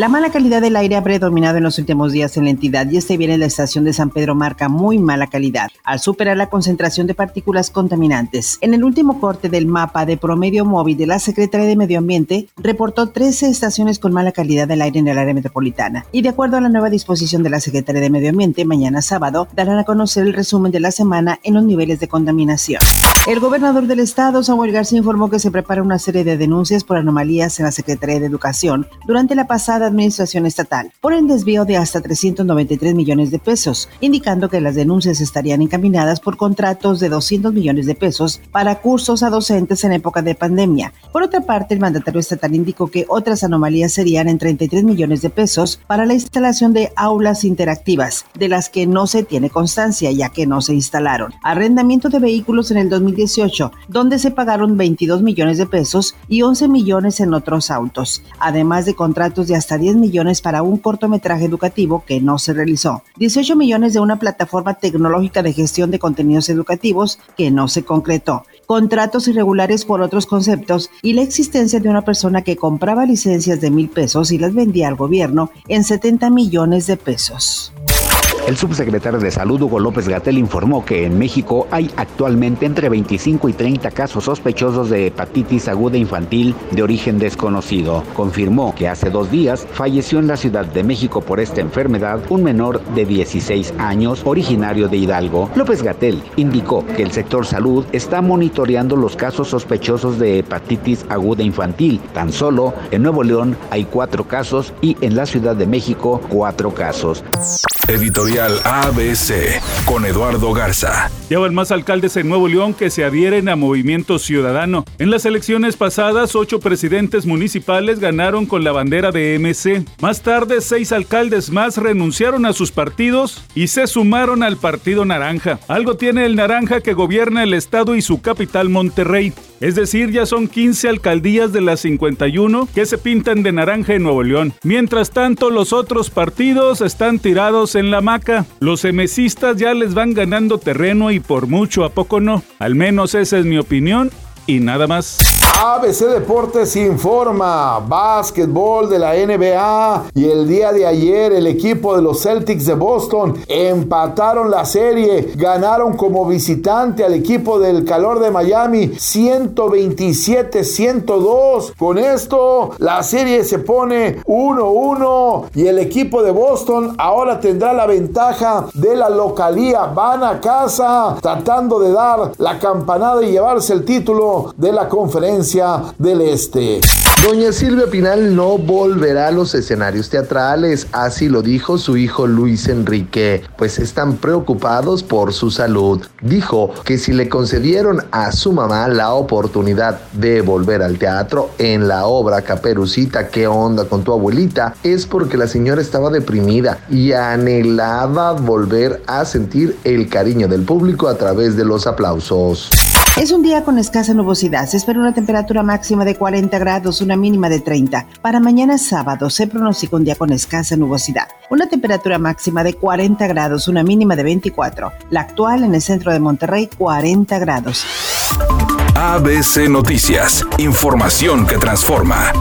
La mala calidad del aire ha predominado en los últimos días en la entidad y este viene la estación de San Pedro marca muy mala calidad, al superar la concentración de partículas contaminantes. En el último corte del mapa de promedio móvil de la Secretaría de Medio Ambiente, reportó 13 estaciones con mala calidad del aire en el área metropolitana. Y de acuerdo a la nueva disposición de la Secretaría de Medio Ambiente, mañana sábado darán a conocer el resumen de la semana en los niveles de contaminación. El gobernador del estado, Samuel García, informó que se prepara una serie de denuncias por anomalías en la Secretaría de Educación durante la pasada administración estatal por el desvío de hasta 393 millones de pesos, indicando que las denuncias estarían encaminadas por contratos de 200 millones de pesos para cursos a docentes en época de pandemia. Por otra parte, el mandatario estatal indicó que otras anomalías serían en 33 millones de pesos para la instalación de aulas interactivas, de las que no se tiene constancia ya que no se instalaron. Arrendamiento de vehículos en el 2000 2018, donde se pagaron 22 millones de pesos y 11 millones en otros autos, además de contratos de hasta 10 millones para un cortometraje educativo que no se realizó, 18 millones de una plataforma tecnológica de gestión de contenidos educativos que no se concretó, contratos irregulares por otros conceptos y la existencia de una persona que compraba licencias de mil pesos y las vendía al gobierno en 70 millones de pesos. El subsecretario de Salud, Hugo López Gatel, informó que en México hay actualmente entre 25 y 30 casos sospechosos de hepatitis aguda infantil de origen desconocido. Confirmó que hace dos días falleció en la Ciudad de México por esta enfermedad un menor de 16 años originario de Hidalgo. López Gatel indicó que el sector salud está monitoreando los casos sospechosos de hepatitis aguda infantil. Tan solo en Nuevo León hay cuatro casos y en la Ciudad de México cuatro casos. Editorial ABC con Eduardo Garza. Llevan más alcaldes en Nuevo León que se adhieren a Movimiento Ciudadano. En las elecciones pasadas, ocho presidentes municipales ganaron con la bandera de MC. Más tarde, seis alcaldes más renunciaron a sus partidos y se sumaron al Partido Naranja. Algo tiene el Naranja que gobierna el estado y su capital Monterrey. Es decir, ya son 15 alcaldías de las 51 que se pintan de naranja en Nuevo León. Mientras tanto, los otros partidos están tirados en la maca. Los emesistas ya les van ganando terreno y por mucho a poco no. Al menos esa es mi opinión y nada más. ABC Deportes informa, básquetbol de la NBA y el día de ayer el equipo de los Celtics de Boston empataron la serie, ganaron como visitante al equipo del calor de Miami 127-102. Con esto la serie se pone 1-1 y el equipo de Boston ahora tendrá la ventaja de la localía. Van a casa tratando de dar la campanada y llevarse el título de la conferencia del Este. Doña Silvia Pinal no volverá a los escenarios teatrales, así lo dijo su hijo Luis Enrique, pues están preocupados por su salud. Dijo que si le concedieron a su mamá la oportunidad de volver al teatro en la obra Caperucita, ¿qué onda con tu abuelita? Es porque la señora estaba deprimida y anhelaba volver a sentir el cariño del público a través de los aplausos. Es un día con escasa nubosidad. Se espera una temperatura máxima de 40 grados, una mínima de 30. Para mañana sábado se pronostica un día con escasa nubosidad. Una temperatura máxima de 40 grados, una mínima de 24. La actual en el centro de Monterrey, 40 grados. ABC Noticias. Información que transforma.